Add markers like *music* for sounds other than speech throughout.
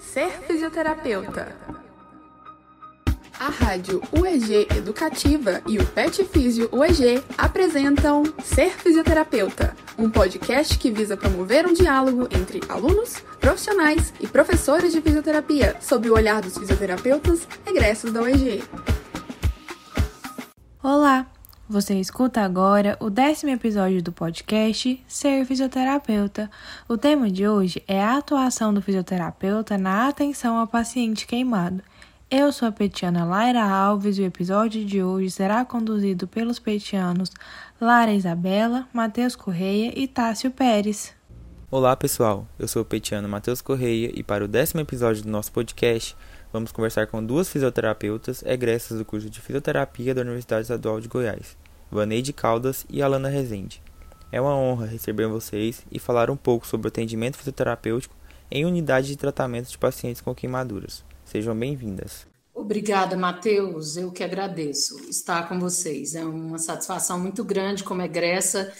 Ser fisioterapeuta. A Rádio UEG Educativa e o Pet Físio UEG apresentam Ser Fisioterapeuta, um podcast que visa promover um diálogo entre alunos, profissionais e professores de fisioterapia sob o olhar dos fisioterapeutas egressos da UEG. Olá! Você escuta agora o décimo episódio do podcast Ser Fisioterapeuta. O tema de hoje é a atuação do fisioterapeuta na atenção ao paciente queimado. Eu sou a petiana Laira Alves e o episódio de hoje será conduzido pelos petianos Lara Isabela, Matheus Correia e Tássio Pérez. Olá pessoal, eu sou o petiano Matheus Correia e para o décimo episódio do nosso podcast vamos conversar com duas fisioterapeutas egressas do curso de Fisioterapia da Universidade Estadual de Goiás, Vaneide Caldas e Alana Rezende. É uma honra receber vocês e falar um pouco sobre o atendimento fisioterapêutico em unidade de tratamento de pacientes com queimaduras. Sejam bem-vindas. Obrigada, Matheus. Eu que agradeço estar com vocês. É uma satisfação muito grande como egressa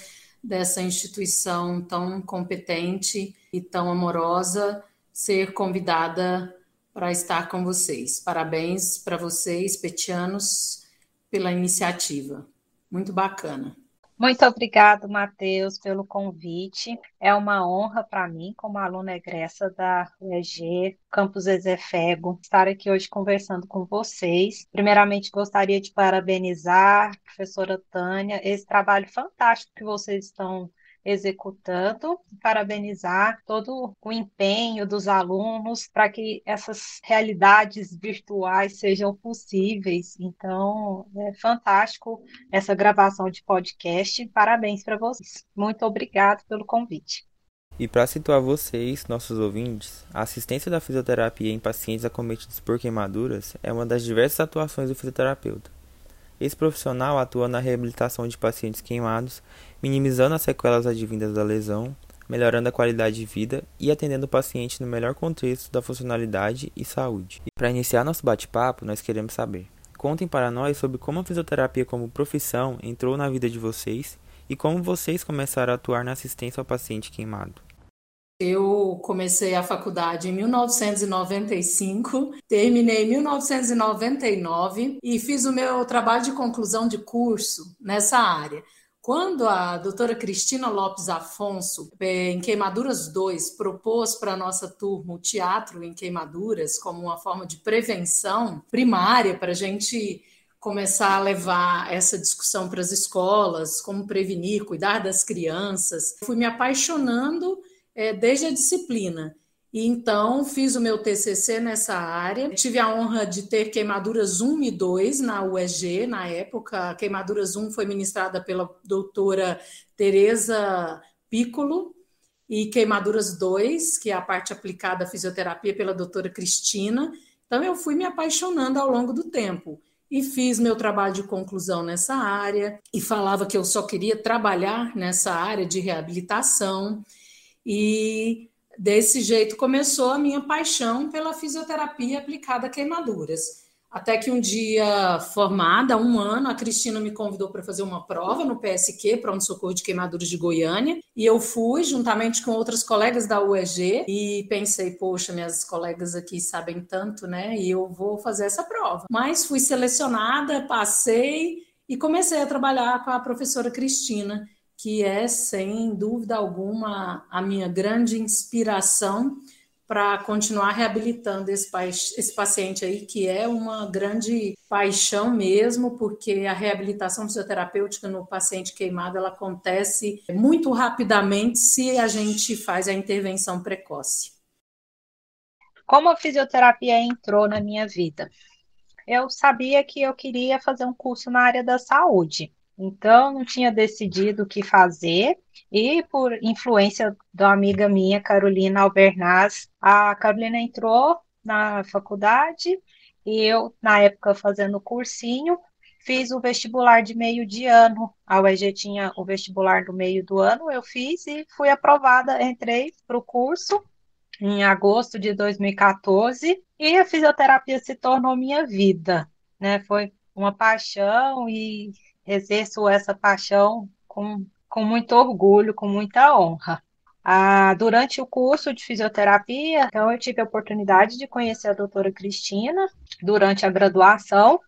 dessa instituição tão competente e tão amorosa ser convidada para estar com vocês. Parabéns para vocês, petianos, pela iniciativa. Muito bacana. Muito obrigado, Matheus, pelo convite. É uma honra para mim, como aluna egressa da UEG, Campus Ezefego, estar aqui hoje conversando com vocês. Primeiramente, gostaria de parabenizar a professora Tânia, esse trabalho fantástico que vocês estão executando, parabenizar todo o empenho dos alunos para que essas realidades virtuais sejam possíveis. Então, é fantástico essa gravação de podcast. Parabéns para vocês. Muito obrigado pelo convite. E para situar vocês, nossos ouvintes, a assistência da fisioterapia em pacientes acometidos por queimaduras é uma das diversas atuações do fisioterapeuta. Esse profissional atua na reabilitação de pacientes queimados, minimizando as sequelas advindas da lesão, melhorando a qualidade de vida e atendendo o paciente no melhor contexto da funcionalidade e saúde. E para iniciar nosso bate-papo, nós queremos saber: contem para nós sobre como a fisioterapia como profissão entrou na vida de vocês e como vocês começaram a atuar na assistência ao paciente queimado. Eu comecei a faculdade em 1995, terminei em 1999 e fiz o meu trabalho de conclusão de curso nessa área. Quando a doutora Cristina Lopes Afonso, em Queimaduras 2, propôs para a nossa turma o teatro em queimaduras como uma forma de prevenção primária para a gente começar a levar essa discussão para as escolas, como prevenir, cuidar das crianças, fui me apaixonando é, desde a disciplina. E então fiz o meu TCC nessa área. Tive a honra de ter queimaduras 1 e 2 na UEG na época. A queimaduras 1 foi ministrada pela doutora Teresa Piccolo e queimaduras 2, que é a parte aplicada à fisioterapia pela doutora Cristina. Então eu fui me apaixonando ao longo do tempo e fiz meu trabalho de conclusão nessa área e falava que eu só queria trabalhar nessa área de reabilitação e desse jeito começou a minha paixão pela fisioterapia aplicada a queimaduras. Até que um dia, formada, um ano, a Cristina me convidou para fazer uma prova no PSQ, Pronto Socorro de Queimaduras de Goiânia, e eu fui juntamente com outras colegas da UEG e pensei, poxa, minhas colegas aqui sabem tanto, né? E eu vou fazer essa prova. Mas fui selecionada, passei e comecei a trabalhar com a professora Cristina que é, sem dúvida alguma, a minha grande inspiração para continuar reabilitando esse, esse paciente aí, que é uma grande paixão mesmo, porque a reabilitação fisioterapêutica no paciente queimado ela acontece muito rapidamente se a gente faz a intervenção precoce. Como a fisioterapia entrou na minha vida? Eu sabia que eu queria fazer um curso na área da saúde. Então, não tinha decidido o que fazer, e por influência da amiga minha, Carolina Albernaz, a Carolina entrou na faculdade, e eu, na época, fazendo cursinho, fiz o vestibular de meio de ano. A UEG tinha o vestibular do meio do ano, eu fiz e fui aprovada, entrei para o curso em agosto de 2014 e a fisioterapia se tornou minha vida, né? Foi uma paixão e exerço essa paixão com, com muito orgulho, com muita honra. Ah, durante o curso de fisioterapia, então eu tive a oportunidade de conhecer a doutora Cristina durante a graduação.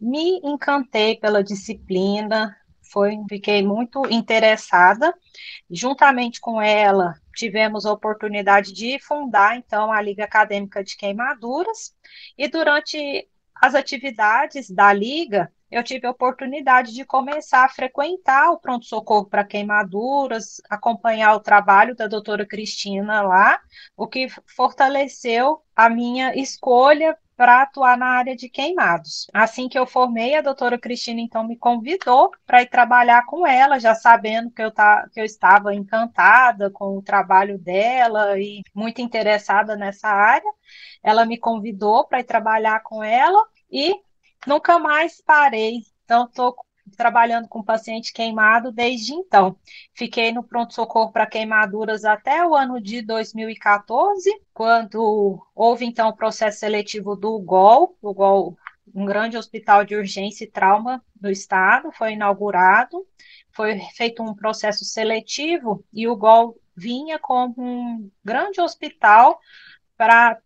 Me encantei pela disciplina, foi, fiquei muito interessada. Juntamente com ela, tivemos a oportunidade de fundar, então, a Liga Acadêmica de Queimaduras, e durante as atividades da Liga, eu tive a oportunidade de começar a frequentar o pronto-socorro para queimaduras, acompanhar o trabalho da doutora Cristina lá, o que fortaleceu a minha escolha para atuar na área de queimados. Assim que eu formei, a doutora Cristina então me convidou para ir trabalhar com ela, já sabendo que eu, tá, que eu estava encantada com o trabalho dela e muito interessada nessa área. Ela me convidou para ir trabalhar com ela e nunca mais parei. Então, estou trabalhando com paciente queimado desde então. Fiquei no pronto-socorro para queimaduras até o ano de 2014, quando houve então o processo seletivo do GOL, o GOL, um grande hospital de urgência e trauma do estado, foi inaugurado, foi feito um processo seletivo e o GOL vinha como um grande hospital para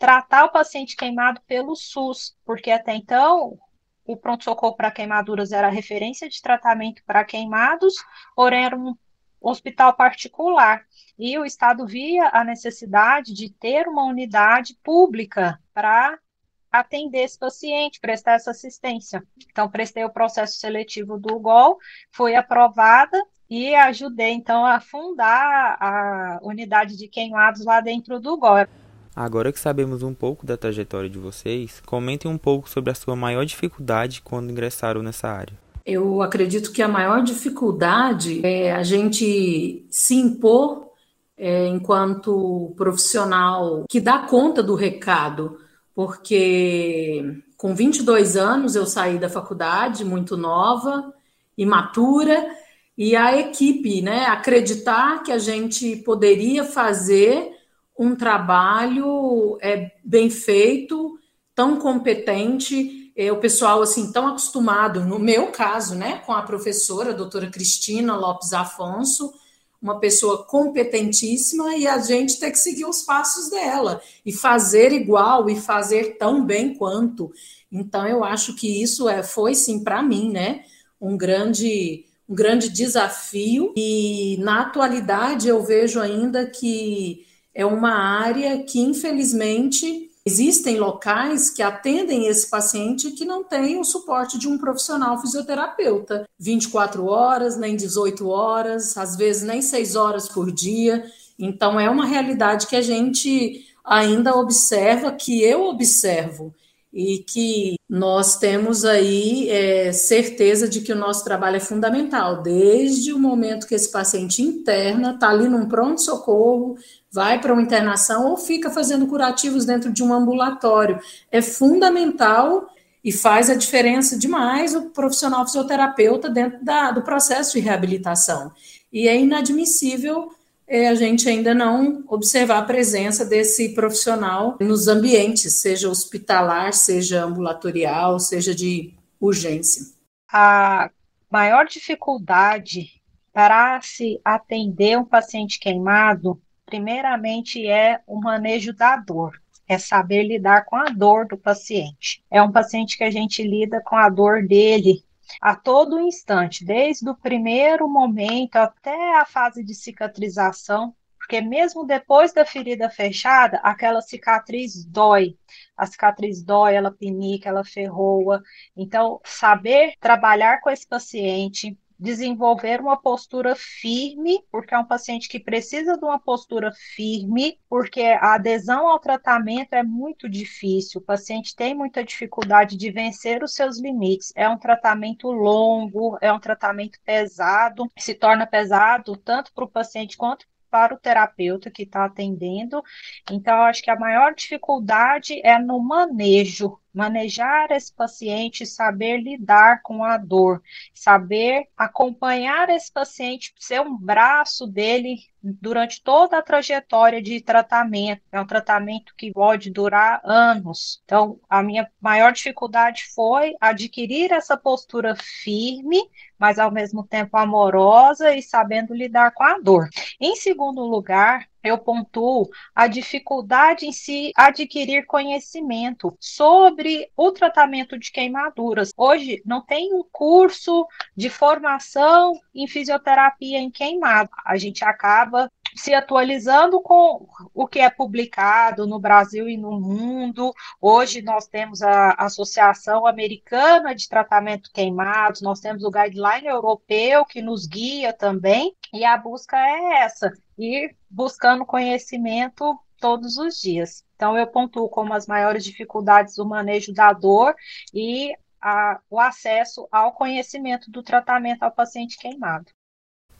tratar o paciente queimado pelo SUS, porque até então o pronto-socorro para queimaduras era referência de tratamento para queimados, porém era um hospital particular. E o Estado via a necessidade de ter uma unidade pública para atender esse paciente, prestar essa assistência. Então, prestei o processo seletivo do GOL, fui aprovada e ajudei, então, a fundar a unidade de queimados lá dentro do GOL. Agora que sabemos um pouco da trajetória de vocês, comentem um pouco sobre a sua maior dificuldade quando ingressaram nessa área. Eu acredito que a maior dificuldade é a gente se impor é, enquanto profissional que dá conta do recado, porque com 22 anos eu saí da faculdade muito nova, imatura, e a equipe, né, acreditar que a gente poderia fazer um trabalho é, bem feito, tão competente, é, o pessoal assim tão acostumado, no meu caso, né, com a professora, a doutora Cristina Lopes Afonso, uma pessoa competentíssima e a gente tem que seguir os passos dela e fazer igual e fazer tão bem quanto. Então eu acho que isso é foi sim para mim, né, um grande um grande desafio e na atualidade eu vejo ainda que é uma área que, infelizmente, existem locais que atendem esse paciente que não tem o suporte de um profissional fisioterapeuta. 24 horas, nem 18 horas, às vezes nem 6 horas por dia. Então, é uma realidade que a gente ainda observa, que eu observo, e que nós temos aí é, certeza de que o nosso trabalho é fundamental, desde o momento que esse paciente interna, está ali num pronto-socorro, vai para uma internação ou fica fazendo curativos dentro de um ambulatório. É fundamental e faz a diferença demais o profissional fisioterapeuta dentro da, do processo de reabilitação. E é inadmissível é, a gente ainda não observar a presença desse profissional nos ambientes, seja hospitalar, seja ambulatorial, seja de urgência. A maior dificuldade para se atender um paciente queimado, primeiramente, é o manejo da dor é saber lidar com a dor do paciente. É um paciente que a gente lida com a dor dele a todo instante, desde o primeiro momento até a fase de cicatrização, porque mesmo depois da ferida fechada, aquela cicatriz dói. A cicatriz dói, ela pinica, ela ferroa. Então, saber trabalhar com esse paciente, desenvolver uma postura firme, porque é um paciente que precisa de uma postura firme, porque a adesão ao tratamento é muito difícil, o paciente tem muita dificuldade de vencer os seus limites. É um tratamento longo, é um tratamento pesado, se torna pesado tanto para o paciente quanto para o terapeuta que está atendendo. Então, acho que a maior dificuldade é no manejo manejar esse paciente, saber lidar com a dor, saber acompanhar esse paciente, ser um braço dele durante toda a trajetória de tratamento. É um tratamento que pode durar anos. Então, a minha maior dificuldade foi adquirir essa postura firme, mas ao mesmo tempo amorosa e sabendo lidar com a dor. Em segundo lugar, eu pontuo a dificuldade em se adquirir conhecimento sobre o tratamento de queimaduras. Hoje não tem um curso de formação em fisioterapia em queimado. A gente acaba se atualizando com o que é publicado no Brasil e no mundo. Hoje nós temos a Associação Americana de Tratamento Queimados, nós temos o guideline europeu que nos guia também, e a busca é essa, ir buscando conhecimento todos os dias. Então, eu pontuo como as maiores dificuldades o manejo da dor e a, o acesso ao conhecimento do tratamento ao paciente queimado.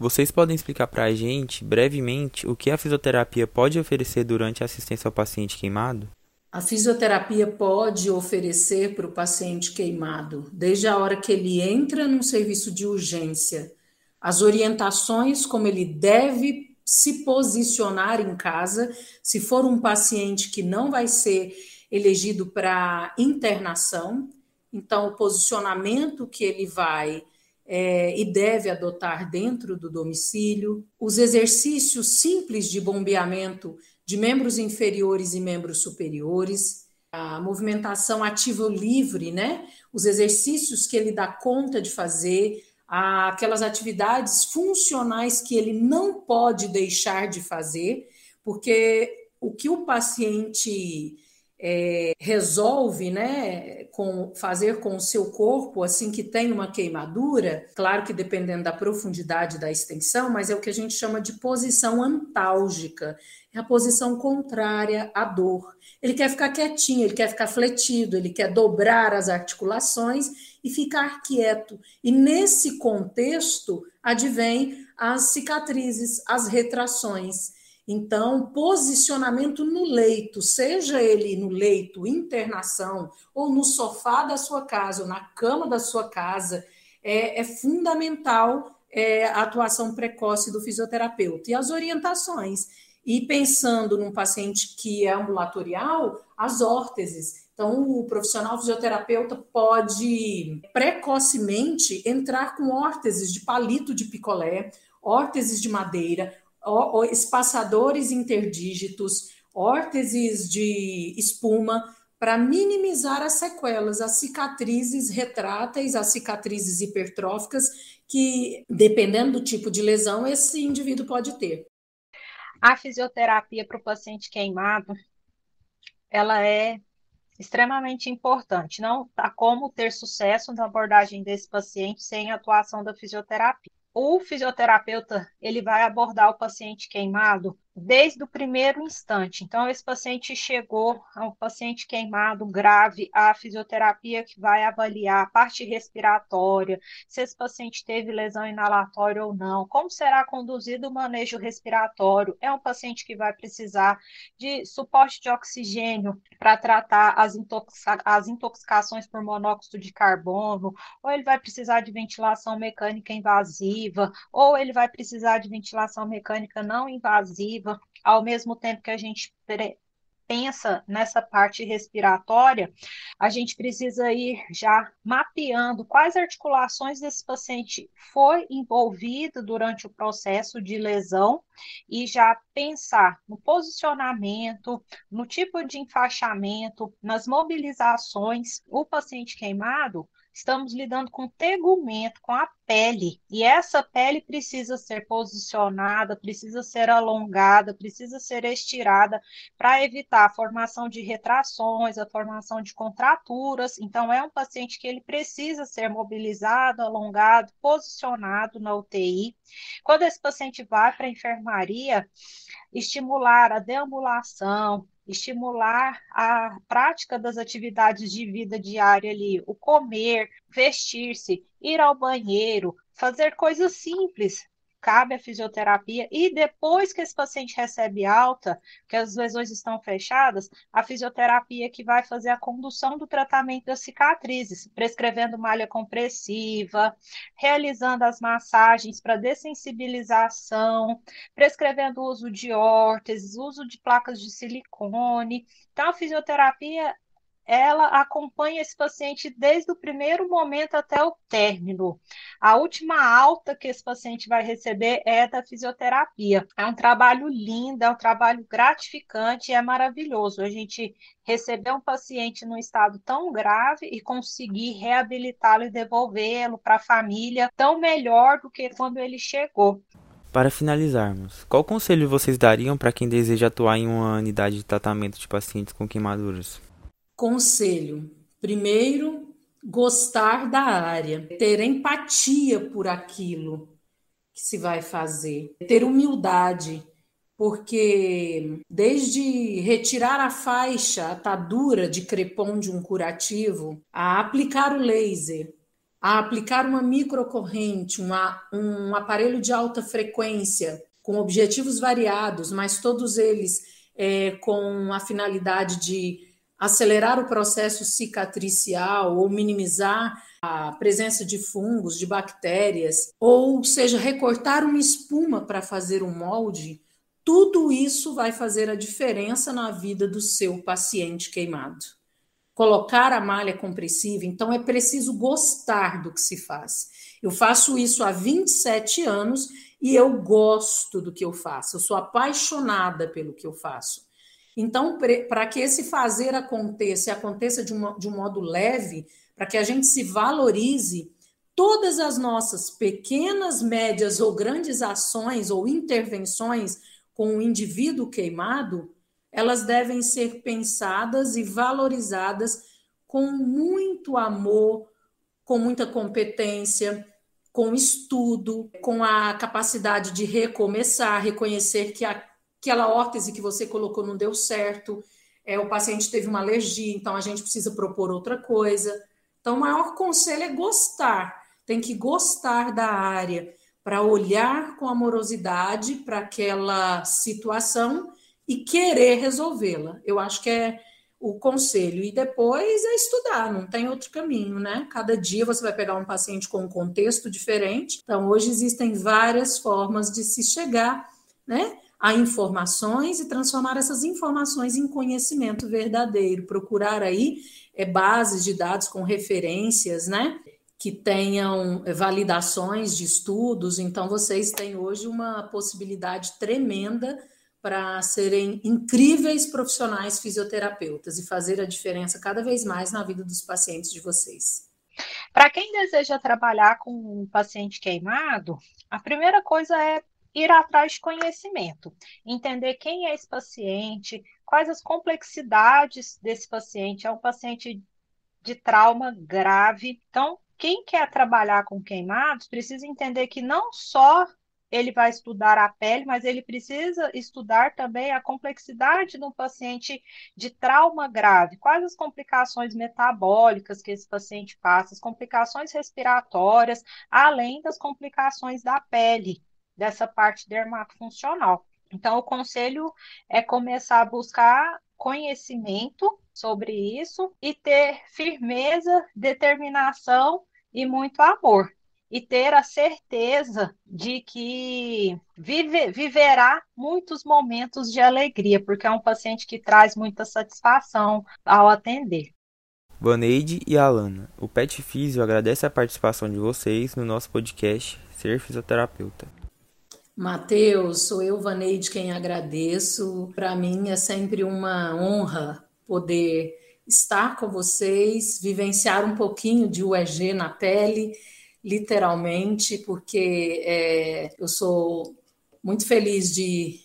Vocês podem explicar para a gente, brevemente, o que a fisioterapia pode oferecer durante a assistência ao paciente queimado? A fisioterapia pode oferecer para o paciente queimado, desde a hora que ele entra num serviço de urgência, as orientações como ele deve se posicionar em casa, se for um paciente que não vai ser elegido para internação, então o posicionamento que ele vai é, e deve adotar dentro do domicílio, os exercícios simples de bombeamento de membros inferiores e membros superiores, a movimentação ativa livre, né? Os exercícios que ele dá conta de fazer, aquelas atividades funcionais que ele não pode deixar de fazer, porque o que o paciente é, resolve né, com, fazer com o seu corpo assim que tem uma queimadura, claro que dependendo da profundidade da extensão, mas é o que a gente chama de posição antálgica, é a posição contrária à dor. Ele quer ficar quietinho, ele quer ficar fletido, ele quer dobrar as articulações e ficar quieto. E nesse contexto advém as cicatrizes, as retrações. Então, posicionamento no leito, seja ele no leito, internação, ou no sofá da sua casa, ou na cama da sua casa, é, é fundamental é, a atuação precoce do fisioterapeuta. E as orientações. E pensando num paciente que é ambulatorial, as órteses. Então, o profissional fisioterapeuta pode precocemente entrar com órteses de palito de picolé, órteses de madeira, espaçadores interdígitos, órteses de espuma, para minimizar as sequelas, as cicatrizes retráteis, as cicatrizes hipertróficas, que, dependendo do tipo de lesão, esse indivíduo pode ter. A fisioterapia para o paciente queimado, ela é extremamente importante. Não há como ter sucesso na abordagem desse paciente sem a atuação da fisioterapia o fisioterapeuta ele vai abordar o paciente queimado desde o primeiro instante. Então, esse paciente chegou, é um paciente queimado grave, a fisioterapia que vai avaliar a parte respiratória, se esse paciente teve lesão inalatória ou não, como será conduzido o manejo respiratório. É um paciente que vai precisar de suporte de oxigênio para tratar as, intoxica as intoxicações por monóxido de carbono, ou ele vai precisar de ventilação mecânica invasiva, ou ele vai precisar de ventilação mecânica não invasiva ao mesmo tempo que a gente pensa nessa parte respiratória, a gente precisa ir já mapeando quais articulações desse paciente foi envolvido durante o processo de lesão e já pensar no posicionamento, no tipo de enfaixamento, nas mobilizações. O paciente queimado, estamos lidando com tegumento, com a pele, e essa pele precisa ser posicionada, precisa ser alongada, precisa ser estirada para evitar a formação de retrações, a formação de contraturas. Então, é um paciente que ele precisa ser mobilizado, alongado, posicionado na UTI. Quando esse paciente vai para a enfermaria, estimular a deambulação, estimular a prática das atividades de vida diária ali, o comer, vestir-se, ir ao banheiro, fazer coisas simples cabe a fisioterapia e depois que esse paciente recebe alta, que as lesões estão fechadas, a fisioterapia que vai fazer a condução do tratamento das cicatrizes, prescrevendo malha compressiva, realizando as massagens para dessensibilização, prescrevendo o uso de órteses, uso de placas de silicone. Então, a fisioterapia ela acompanha esse paciente desde o primeiro momento até o término. A última alta que esse paciente vai receber é da fisioterapia. É um trabalho lindo, é um trabalho gratificante, é maravilhoso. A gente receber um paciente num estado tão grave e conseguir reabilitá-lo e devolvê-lo para a família tão melhor do que quando ele chegou. Para finalizarmos, qual conselho vocês dariam para quem deseja atuar em uma unidade de tratamento de pacientes com queimaduras? Conselho: primeiro, gostar da área, ter empatia por aquilo que se vai fazer, ter humildade, porque desde retirar a faixa, a atadura de crepom de um curativo, a aplicar o laser, a aplicar uma microcorrente, uma, um aparelho de alta frequência, com objetivos variados, mas todos eles é, com a finalidade de acelerar o processo cicatricial ou minimizar a presença de fungos, de bactérias, ou seja, recortar uma espuma para fazer um molde, tudo isso vai fazer a diferença na vida do seu paciente queimado. Colocar a malha compressiva, então é preciso gostar do que se faz. Eu faço isso há 27 anos e eu gosto do que eu faço, eu sou apaixonada pelo que eu faço. Então, para que esse fazer aconteça e aconteça de, uma, de um modo leve, para que a gente se valorize, todas as nossas pequenas, médias ou grandes ações ou intervenções com o indivíduo queimado, elas devem ser pensadas e valorizadas com muito amor, com muita competência, com estudo, com a capacidade de recomeçar, reconhecer que a, aquela órtese que você colocou não deu certo, é, o paciente teve uma alergia, então a gente precisa propor outra coisa. Então, o maior conselho é gostar, tem que gostar da área para olhar com amorosidade para aquela situação e querer resolvê-la. Eu acho que é o conselho. E depois é estudar, não tem outro caminho, né? Cada dia você vai pegar um paciente com um contexto diferente. Então, hoje existem várias formas de se chegar, né? A informações e transformar essas informações em conhecimento verdadeiro. Procurar aí é, bases de dados com referências, né? Que tenham é, validações de estudos. Então, vocês têm hoje uma possibilidade tremenda para serem incríveis profissionais fisioterapeutas e fazer a diferença cada vez mais na vida dos pacientes de vocês. Para quem deseja trabalhar com um paciente queimado, a primeira coisa é ir atrás de conhecimento, entender quem é esse paciente, quais as complexidades desse paciente. É um paciente de trauma grave. Então, quem quer trabalhar com queimados precisa entender que não só ele vai estudar a pele, mas ele precisa estudar também a complexidade de um paciente de trauma grave. Quais as complicações metabólicas que esse paciente passa, as complicações respiratórias, além das complicações da pele dessa parte dermatofuncional. Então, o conselho é começar a buscar conhecimento sobre isso e ter firmeza, determinação e muito amor. E ter a certeza de que vive, viverá muitos momentos de alegria, porque é um paciente que traz muita satisfação ao atender. Vaneide e Alana, o Pet Físio agradece a participação de vocês no nosso podcast Ser Fisioterapeuta. Mateus, sou eu, Vaneide, quem agradeço. Para mim é sempre uma honra poder estar com vocês, vivenciar um pouquinho de UEG na pele, literalmente, porque é, eu sou muito feliz de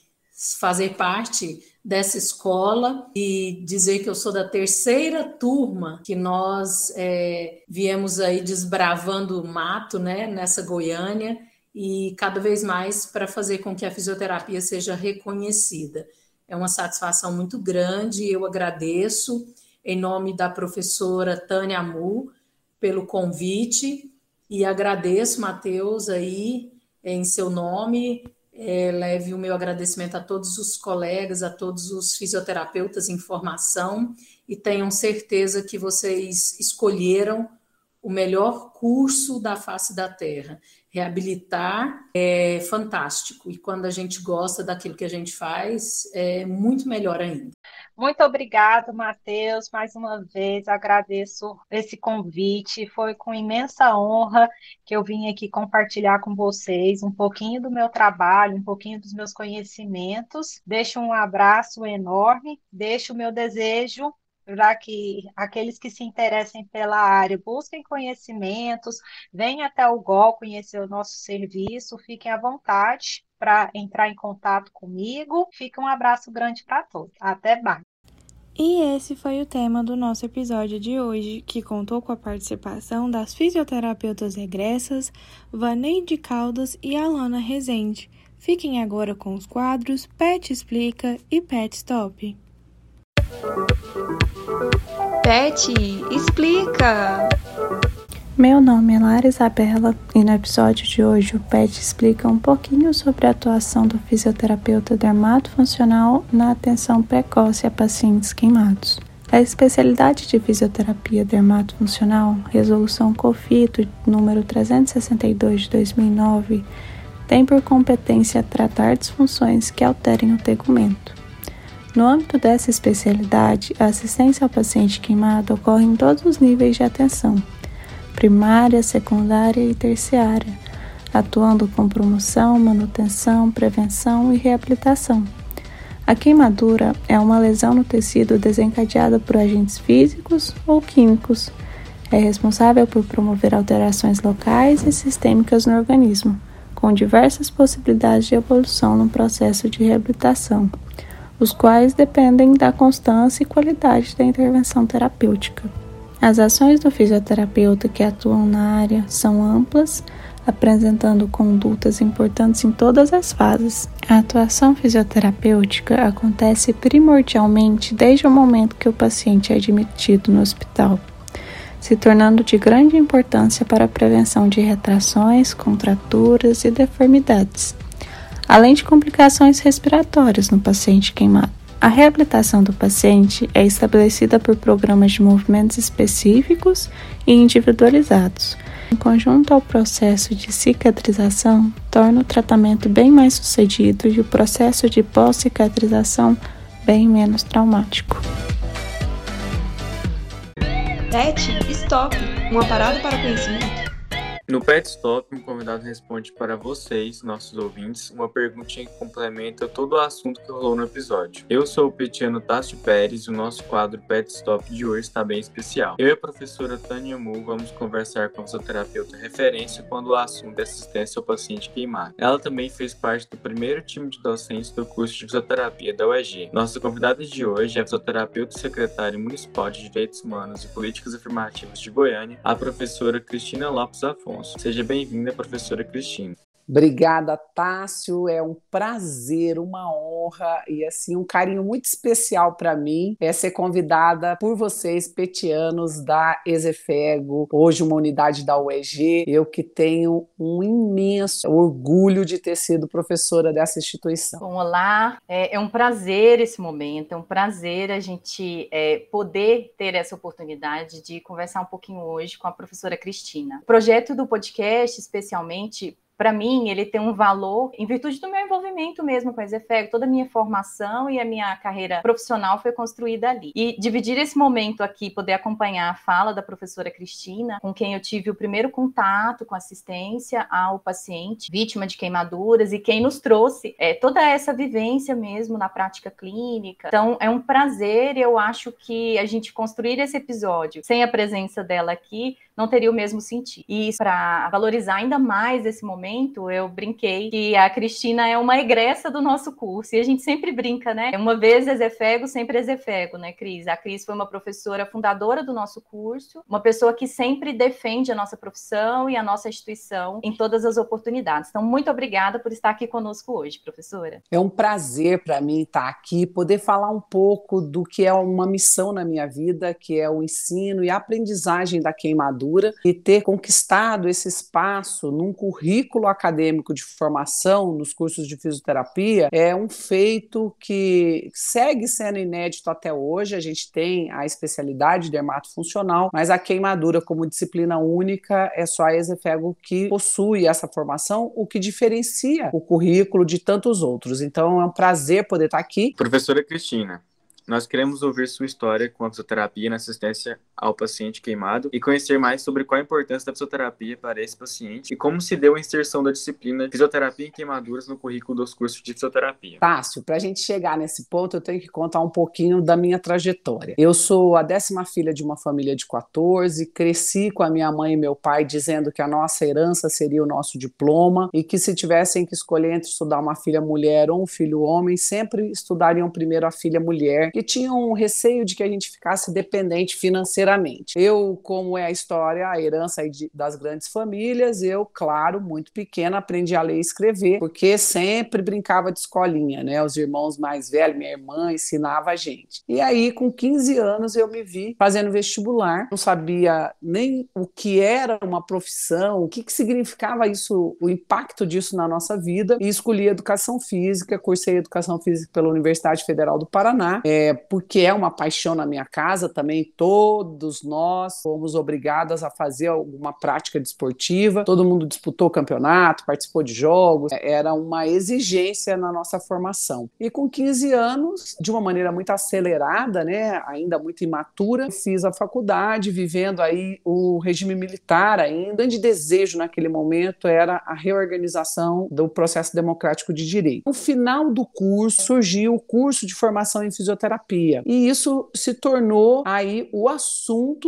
fazer parte dessa escola e dizer que eu sou da terceira turma que nós é, viemos aí desbravando o mato, né, nessa Goiânia e cada vez mais para fazer com que a fisioterapia seja reconhecida. É uma satisfação muito grande, eu agradeço em nome da professora Tânia Amu pelo convite e agradeço, Matheus, aí em seu nome, é, leve o meu agradecimento a todos os colegas, a todos os fisioterapeutas em formação e tenham certeza que vocês escolheram o melhor curso da face da Terra. Reabilitar é fantástico e quando a gente gosta daquilo que a gente faz, é muito melhor ainda. Muito obrigado, Matheus. Mais uma vez agradeço esse convite. Foi com imensa honra que eu vim aqui compartilhar com vocês um pouquinho do meu trabalho, um pouquinho dos meus conhecimentos. Deixo um abraço enorme, deixo o meu desejo para que aqueles que se interessem pela área busquem conhecimentos, venham até o GOL conhecer o nosso serviço, fiquem à vontade para entrar em contato comigo. Fica um abraço grande para todos. Até mais. E esse foi o tema do nosso episódio de hoje, que contou com a participação das fisioterapeutas regressas Vaneide Caldas e Alana Rezende. Fiquem agora com os quadros Pet Explica e Pet Stop. Pet Explica! Meu nome é Lara Isabela e no episódio de hoje o PET explica um pouquinho sobre a atuação do fisioterapeuta dermatofuncional na atenção precoce a pacientes queimados. A especialidade de fisioterapia dermatofuncional, resolução COFITO número 362 de 2009, tem por competência tratar disfunções que alterem o tegumento. No âmbito dessa especialidade, a assistência ao paciente queimado ocorre em todos os níveis de atenção primária, secundária e terciária, atuando com promoção, manutenção, prevenção e reabilitação. A queimadura é uma lesão no tecido desencadeada por agentes físicos ou químicos. É responsável por promover alterações locais e sistêmicas no organismo, com diversas possibilidades de evolução no processo de reabilitação, os quais dependem da constância e qualidade da intervenção terapêutica. As ações do fisioterapeuta que atuam na área são amplas, apresentando condutas importantes em todas as fases. A atuação fisioterapêutica acontece primordialmente desde o momento que o paciente é admitido no hospital, se tornando de grande importância para a prevenção de retrações, contraturas e deformidades, além de complicações respiratórias no paciente queimado. A reabilitação do paciente é estabelecida por programas de movimentos específicos e individualizados. Em conjunto ao processo de cicatrização, torna o tratamento bem mais sucedido e o processo de pós-cicatrização bem menos traumático. Pet Stop, uma parada para conhecimento. No Pet Stop, um convidado responde para vocês, nossos ouvintes, uma perguntinha que complementa todo o assunto que rolou no episódio. Eu sou o petiano Tássio Pérez e o nosso quadro Pet Stop de hoje está bem especial. Eu e a professora Tânia Mu vamos conversar com a fisioterapeuta referência quando o assunto é assistência ao paciente queimado. Ela também fez parte do primeiro time de docentes do curso de fisioterapia da UEG. Nossa convidada de hoje é a fisioterapeuta secretária municipal de Direitos Humanos e Políticas Afirmativas de Goiânia, a professora Cristina Lopes Afonso. Afonso. Seja bem-vinda, professora Cristina. Obrigada, Tássio. É um prazer, uma honra e assim um carinho muito especial para mim é ser convidada por vocês, petianos da Ezefego, hoje uma unidade da UEG. Eu que tenho um imenso orgulho de ter sido professora dessa instituição. Bom, olá, é, é um prazer esse momento, é um prazer a gente é, poder ter essa oportunidade de conversar um pouquinho hoje com a professora Cristina. O projeto do podcast, especialmente para mim, ele tem um valor em virtude do meu envolvimento mesmo com a Exefeg. Toda a minha formação e a minha carreira profissional foi construída ali. E dividir esse momento aqui, poder acompanhar a fala da professora Cristina, com quem eu tive o primeiro contato com assistência ao paciente vítima de queimaduras e quem nos trouxe é, toda essa vivência mesmo na prática clínica. Então, é um prazer, eu acho que a gente construir esse episódio sem a presença dela aqui não teria o mesmo sentido. E para valorizar ainda mais esse momento, eu brinquei que a Cristina é uma egressa do nosso curso. E a gente sempre brinca, né? Uma vez Ezefego, sempre Ezefego, né, Cris? A Cris foi uma professora fundadora do nosso curso, uma pessoa que sempre defende a nossa profissão e a nossa instituição em todas as oportunidades. Então, muito obrigada por estar aqui conosco hoje, professora. É um prazer para mim estar aqui, poder falar um pouco do que é uma missão na minha vida, que é o ensino e a aprendizagem da queimadura queimadura e ter conquistado esse espaço num currículo acadêmico de formação nos cursos de fisioterapia é um feito que segue sendo inédito até hoje. A gente tem a especialidade dermatofuncional, mas a queimadura como disciplina única é só a Exefego que possui essa formação, o que diferencia o currículo de tantos outros. Então é um prazer poder estar aqui. Professora Cristina, nós queremos ouvir sua história com a fisioterapia na assistência ao paciente queimado e conhecer mais sobre qual a importância da fisioterapia para esse paciente e como se deu a inserção da disciplina Fisioterapia em Queimaduras no currículo dos cursos de fisioterapia. Fácil, para a gente chegar nesse ponto, eu tenho que contar um pouquinho da minha trajetória. Eu sou a décima filha de uma família de 14, cresci com a minha mãe e meu pai dizendo que a nossa herança seria o nosso diploma e que se tivessem que escolher entre estudar uma filha mulher ou um filho homem, sempre estudariam primeiro a filha mulher e tinham um receio de que a gente ficasse dependente financeiramente. Eu, como é a história, a herança das grandes famílias, eu, claro, muito pequena, aprendi a ler e escrever, porque sempre brincava de escolinha, né? Os irmãos mais velhos, minha irmã ensinava a gente. E aí, com 15 anos, eu me vi fazendo vestibular, não sabia nem o que era uma profissão, o que, que significava isso, o impacto disso na nossa vida, e escolhi educação física, cursei educação física pela Universidade Federal do Paraná. É, porque é uma paixão na minha casa também, todos nós fomos obrigadas a fazer alguma prática desportiva, todo mundo disputou campeonato, participou de jogos, é, era uma exigência na nossa formação. E com 15 anos, de uma maneira muito acelerada, né, ainda muito imatura, fiz a faculdade, vivendo aí o regime militar ainda. O grande desejo naquele momento era a reorganização do processo democrático de direito. No final do curso, surgiu o curso de formação em fisioterapia. E isso se tornou aí o assunto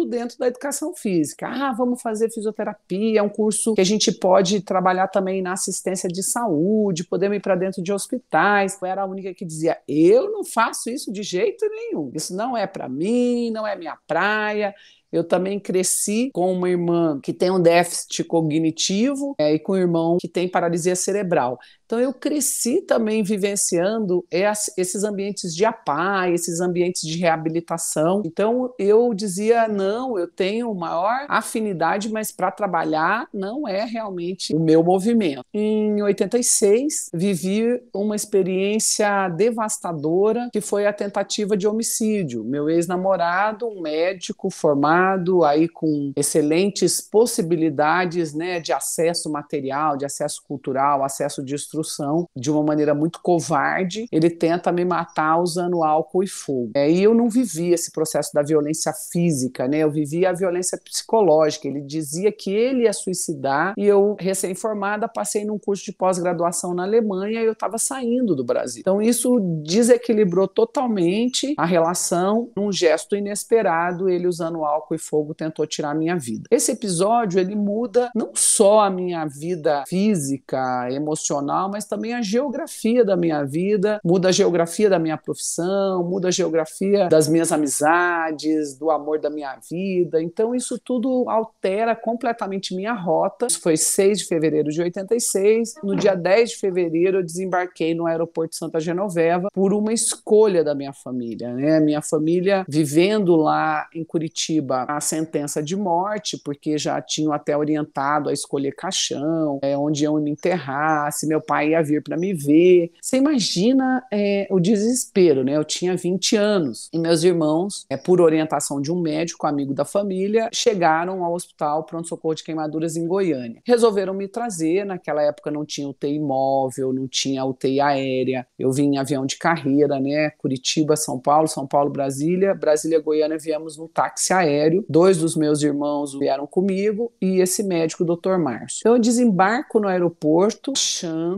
dentro da educação física. Ah, vamos fazer fisioterapia, é um curso que a gente pode trabalhar também na assistência de saúde, podemos ir para dentro de hospitais. Eu era a única que dizia: "Eu não faço isso de jeito nenhum. Isso não é para mim, não é minha praia". Eu também cresci com uma irmã que tem um déficit cognitivo é, e com um irmão que tem paralisia cerebral. Então eu cresci também vivenciando esses ambientes de APA, esses ambientes de reabilitação. Então eu dizia não, eu tenho maior afinidade, mas para trabalhar não é realmente o meu movimento. Em 86 vivi uma experiência devastadora que foi a tentativa de homicídio. Meu ex-namorado, um médico formado, aí com excelentes possibilidades, né, de acesso material, de acesso cultural, acesso de estrutura construção de uma maneira muito covarde. Ele tenta me matar usando álcool e fogo. É, e eu não vivi esse processo da violência física, né? Eu vivi a violência psicológica. Ele dizia que ele ia suicidar e eu, recém-formada, passei num curso de pós-graduação na Alemanha e eu estava saindo do Brasil. Então isso desequilibrou totalmente a relação. Num gesto inesperado, ele usando álcool e fogo tentou tirar a minha vida. Esse episódio ele muda não só a minha vida física, emocional, mas também a geografia da minha vida, muda a geografia da minha profissão, muda a geografia das minhas amizades, do amor da minha vida. Então, isso tudo altera completamente minha rota. Isso foi 6 de fevereiro de 86. No dia 10 de fevereiro, eu desembarquei no aeroporto de Santa Genoveva por uma escolha da minha família. Né? Minha família vivendo lá em Curitiba a sentença de morte, porque já tinham até orientado a escolher caixão, é, onde iam me enterrar, se meu pai pai ia vir para me ver. Você imagina é, o desespero, né? Eu tinha 20 anos e meus irmãos, é, por orientação de um médico, amigo da família, chegaram ao hospital pronto-socorro de queimaduras em Goiânia. Resolveram me trazer, naquela época não tinha UTI móvel, não tinha UTI aérea, eu vim em avião de carreira, né? Curitiba, São Paulo, São Paulo, Brasília, Brasília, Goiânia, viemos no táxi aéreo. Dois dos meus irmãos vieram comigo e esse médico, Dr. Márcio. Então eu desembarco no aeroporto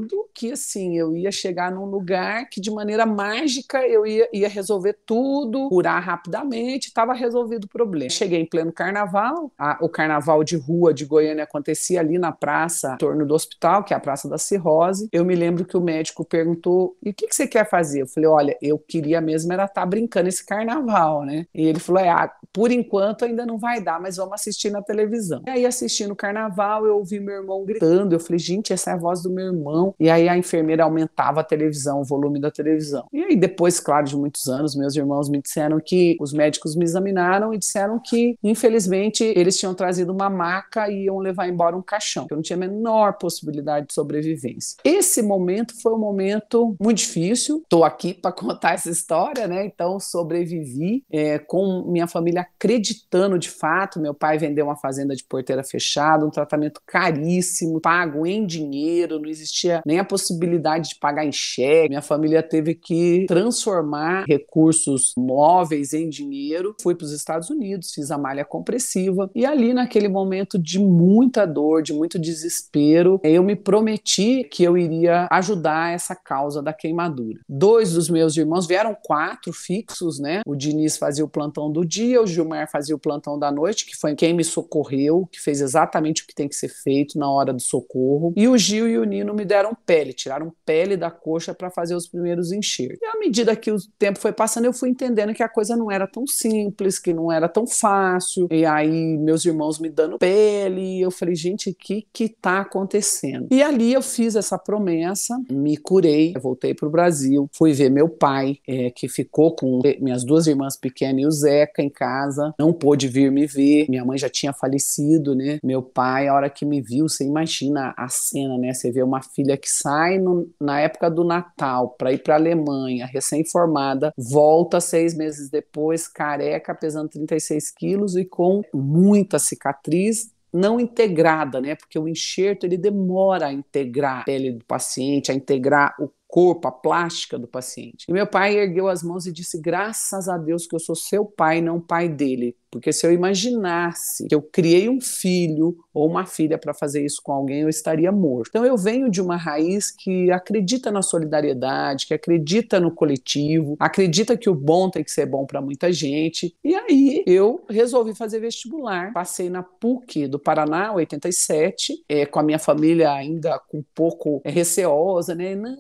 achando que assim eu ia chegar num lugar que de maneira mágica eu ia, ia resolver tudo, curar rapidamente, estava resolvido o problema. Cheguei em pleno carnaval, a, o carnaval de rua de Goiânia acontecia ali na praça, em torno do hospital, que é a Praça da Cirrose. Eu me lembro que o médico perguntou: "E o que, que você quer fazer?" Eu falei: "Olha, eu queria mesmo era estar tá brincando esse carnaval, né?" E ele falou: "É, ah, por enquanto ainda não vai dar, mas vamos assistir na televisão." E aí assistindo o carnaval, eu ouvi meu irmão gritando. Eu falei: "Gente, essa é a voz do meu irmão." E aí a enfermeira aumentava a televisão, o volume da televisão. E aí depois, claro, de muitos anos, meus irmãos me disseram que os médicos me examinaram e disseram que, infelizmente, eles tinham trazido uma maca e iam levar embora um caixão. Eu não tinha a menor possibilidade de sobrevivência. Esse momento foi um momento muito difícil. Estou aqui para contar essa história, né? Então sobrevivi é, com minha família acreditando de fato. Meu pai vendeu uma fazenda de porteira fechada, um tratamento caríssimo, pago em dinheiro, não existia nem a possibilidade de pagar em cheque. Minha família teve que transformar recursos móveis em dinheiro. Fui para os Estados Unidos, fiz a malha compressiva e ali naquele momento de muita dor, de muito desespero, eu me prometi que eu iria ajudar essa causa da queimadura. Dois dos meus irmãos vieram quatro fixos, né? O Diniz fazia o plantão do dia, o Gilmar fazia o plantão da noite, que foi quem me socorreu, que fez exatamente o que tem que ser feito na hora do socorro. E o Gil e o Nino me deram pele, tiraram pele da coxa para fazer os primeiros enxertos. E à medida que o tempo foi passando, eu fui entendendo que a coisa não era tão simples, que não era tão fácil. E aí meus irmãos me dando pele, eu falei, gente, o que que tá acontecendo? E ali eu fiz essa promessa, me curei, voltei para o Brasil, fui ver meu pai, é, que ficou com minhas duas irmãs pequenas e o Zeca em casa, não pôde vir me ver, minha mãe já tinha falecido, né? Meu pai, a hora que me viu, você imagina a cena, né? Você vê uma filha que sai no, na época do Natal para ir para a Alemanha, recém-formada, volta seis meses depois, careca, pesando 36 quilos e com muita cicatriz não integrada, né? Porque o enxerto ele demora a integrar a pele do paciente, a integrar o corpo, a plástica do paciente. E meu pai ergueu as mãos e disse: Graças a Deus que eu sou seu pai, não pai dele. Porque se eu imaginasse que eu criei um filho ou uma filha para fazer isso com alguém, eu estaria morto. Então eu venho de uma raiz que acredita na solidariedade, que acredita no coletivo, acredita que o bom tem que ser bom para muita gente. E aí eu resolvi fazer vestibular. Passei na PUC do Paraná, 87, é, com a minha família ainda com um pouco é, receosa, né? Não,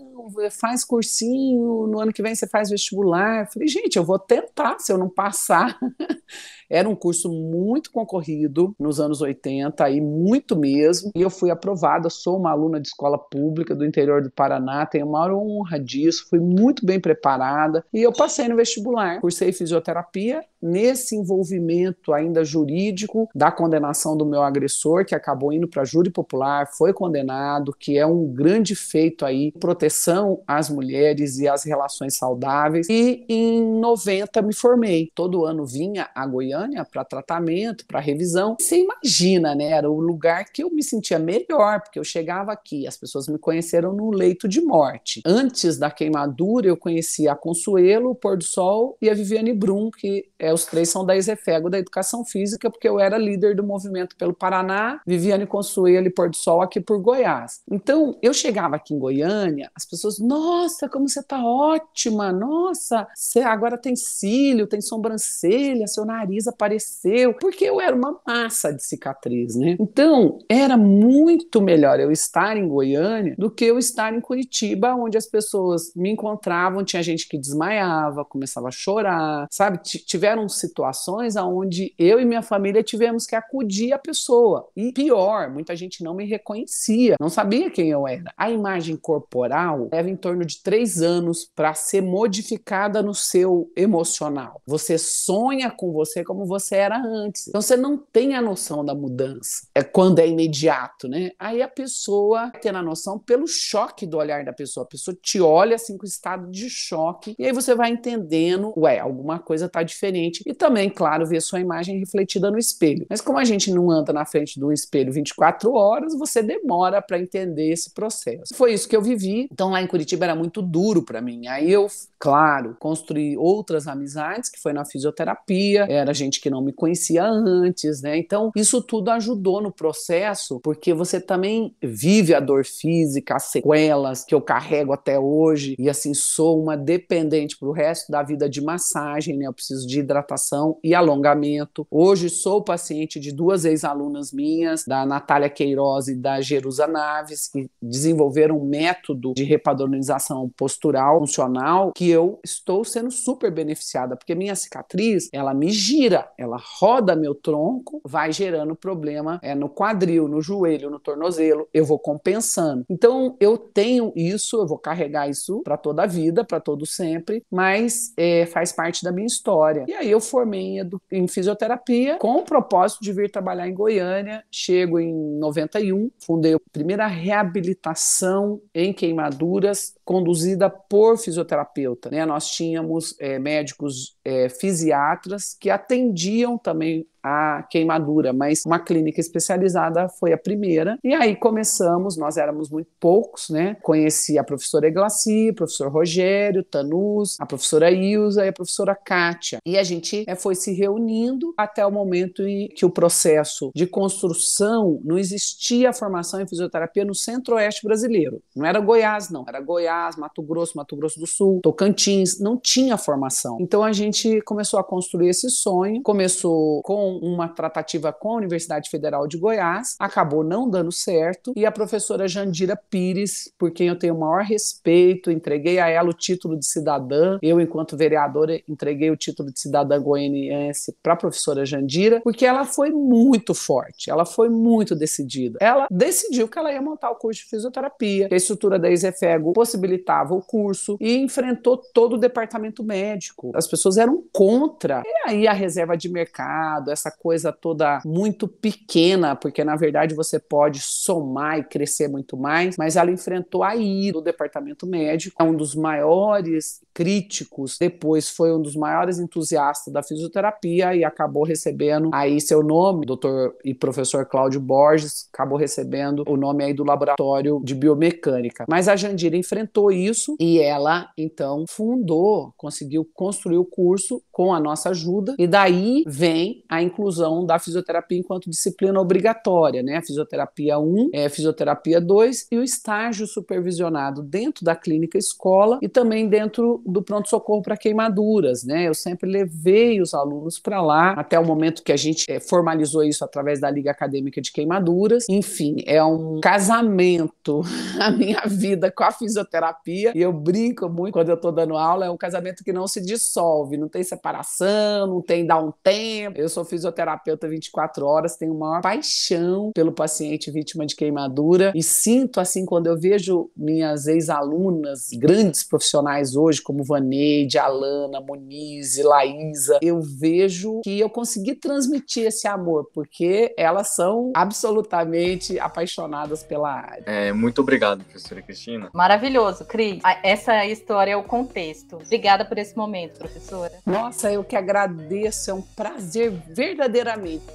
faz cursinho, no ano que vem você faz vestibular. falei, gente, eu vou tentar, se eu não passar. *laughs* Era um curso muito concorrido nos anos 80, e muito mesmo, e eu fui aprovada, sou uma aluna de escola pública do interior do Paraná, tenho uma honra disso, fui muito bem preparada, e eu passei no vestibular, cursei fisioterapia, nesse envolvimento ainda jurídico da condenação do meu agressor, que acabou indo para júri popular, foi condenado, que é um grande feito aí, proteção às mulheres e às relações saudáveis, e em 90 me formei, todo ano vinha a Goiânia Goiânia para tratamento, para revisão. Você imagina, né? Era o lugar que eu me sentia melhor, porque eu chegava aqui, as pessoas me conheceram no leito de morte. Antes da queimadura, eu conhecia a Consuelo, o Pôr do Sol e a Viviane Brum, que é, os três são da Isefego, da Educação Física, porque eu era líder do movimento pelo Paraná, Viviane Consuelo e Pôr do Sol aqui por Goiás. Então, eu chegava aqui em Goiânia, as pessoas, nossa, como você tá ótima, nossa, você agora tem cílio, tem sobrancelha, seu nariz apareceu, porque eu era uma massa de cicatriz, né? Então, era muito melhor eu estar em Goiânia do que eu estar em Curitiba, onde as pessoas me encontravam, tinha gente que desmaiava, começava a chorar, sabe? Tiveram situações onde eu e minha família tivemos que acudir a pessoa. E pior, muita gente não me reconhecia, não sabia quem eu era. A imagem corporal leva em torno de três anos para ser modificada no seu emocional. Você sonha com você como como você era antes. Então você não tem a noção da mudança. É quando é imediato, né? Aí a pessoa tem a noção pelo choque do olhar da pessoa. A pessoa te olha assim com estado de choque e aí você vai entendendo, ué, alguma coisa tá diferente. E também, claro, ver sua imagem refletida no espelho. Mas como a gente não anda na frente do espelho 24 horas, você demora para entender esse processo. Foi isso que eu vivi. Então lá em Curitiba era muito duro para mim. Aí eu, claro, construí outras amizades que foi na fisioterapia, era gente gente que não me conhecia antes, né? Então, isso tudo ajudou no processo, porque você também vive a dor física, as sequelas que eu carrego até hoje, e assim, sou uma dependente para o resto da vida de massagem, né? Eu preciso de hidratação e alongamento. Hoje sou paciente de duas ex-alunas minhas, da Natália Queiroz e da Jerusa Naves, que desenvolveram um método de repadronização postural funcional que eu estou sendo super beneficiada, porque minha cicatriz, ela me gira gira, ela roda meu tronco, vai gerando problema é, no quadril, no joelho, no tornozelo, eu vou compensando. Então eu tenho isso, eu vou carregar isso para toda a vida, para todo sempre, mas é, faz parte da minha história. E aí eu formei em, em fisioterapia com o propósito de vir trabalhar em Goiânia. Chego em 91, fundei a primeira reabilitação em queimaduras conduzida por fisioterapeuta. Né? Nós tínhamos é, médicos é, fisiatras que atendiam também a queimadura, mas uma clínica especializada foi a primeira. E aí começamos, nós éramos muito poucos, né? Conheci a professora Eglaci, o professor Rogério, Tanus, a professora Ilza e a professora Kátia. E a gente é, foi se reunindo até o momento em que o processo de construção não existia a formação em fisioterapia no centro-oeste brasileiro. Não era Goiás, não. Era Goiás, Mato Grosso, Mato Grosso do Sul, Tocantins. Não tinha formação. Então a gente começou a construir esse sonho. Começou com uma tratativa com a Universidade Federal de Goiás, acabou não dando certo, e a professora Jandira Pires, por quem eu tenho o maior respeito, entreguei a ela o título de cidadã, eu, enquanto vereadora, entreguei o título de cidadã goianiense para a professora Jandira, porque ela foi muito forte, ela foi muito decidida. Ela decidiu que ela ia montar o curso de fisioterapia, que a estrutura da Isefego possibilitava o curso, e enfrentou todo o departamento médico. As pessoas eram contra. E aí a reserva de mercado, essa coisa toda muito pequena, porque na verdade você pode somar e crescer muito mais, mas ela enfrentou a ira do departamento médico, é um dos maiores críticos, depois foi um dos maiores entusiastas da fisioterapia e acabou recebendo aí seu nome, doutor e professor Cláudio Borges, acabou recebendo o nome aí do laboratório de biomecânica. Mas a Jandira enfrentou isso e ela então fundou, conseguiu construir o curso com a nossa ajuda e daí vem a inclusão da fisioterapia enquanto disciplina obrigatória, né? A fisioterapia 1, é, fisioterapia 2 e o estágio supervisionado dentro da clínica escola e também dentro do pronto-socorro para queimaduras, né? Eu sempre levei os alunos para lá, até o momento que a gente é, formalizou isso através da Liga Acadêmica de Queimaduras. Enfim, é um casamento *laughs* a minha vida com a fisioterapia e eu brinco muito quando eu estou dando aula, é um casamento que não se dissolve, não tem separação, não tem dar um tempo. Eu sou fisioterapeuta 24 horas, tenho maior paixão pelo paciente vítima de queimadura e sinto assim quando eu vejo minhas ex-alunas, grandes profissionais hoje, como Vaneide, Alana, Monize, Laísa, eu vejo que eu consegui transmitir esse amor, porque elas são absolutamente apaixonadas pela área. É, muito obrigado, professora Cristina. Maravilhoso, Cris. Essa história é o contexto. Obrigada por esse momento, professora. Nossa, eu que agradeço, é um prazer verdadeiramente.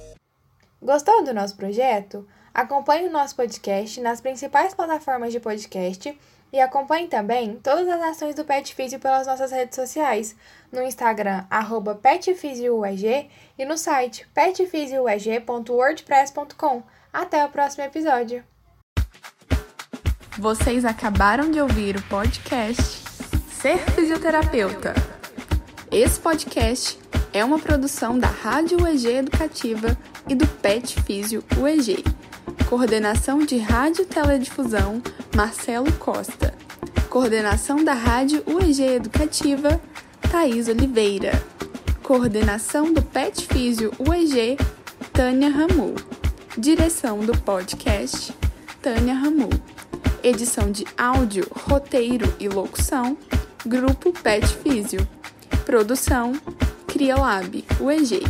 Gostou do nosso projeto? Acompanhe o nosso podcast nas principais plataformas de podcast e acompanhe também todas as ações do Pet Físio pelas nossas redes sociais, no Instagram, arroba e no site petfisioueg.wordpress.com. Até o próximo episódio! Vocês acabaram de ouvir o podcast Ser Fisioterapeuta. Esse podcast é uma produção da Rádio UEG Educativa e do PET Físio UEG. Coordenação de Rádio Teledifusão, Marcelo Costa. Coordenação da Rádio UEG Educativa, Thaís Oliveira. Coordenação do PET Físio UEG, Tânia Ramu. Direção do podcast, Tânia Ramu. Edição de áudio, roteiro e locução, Grupo PET Físio. Produção, CriaLab, UEG.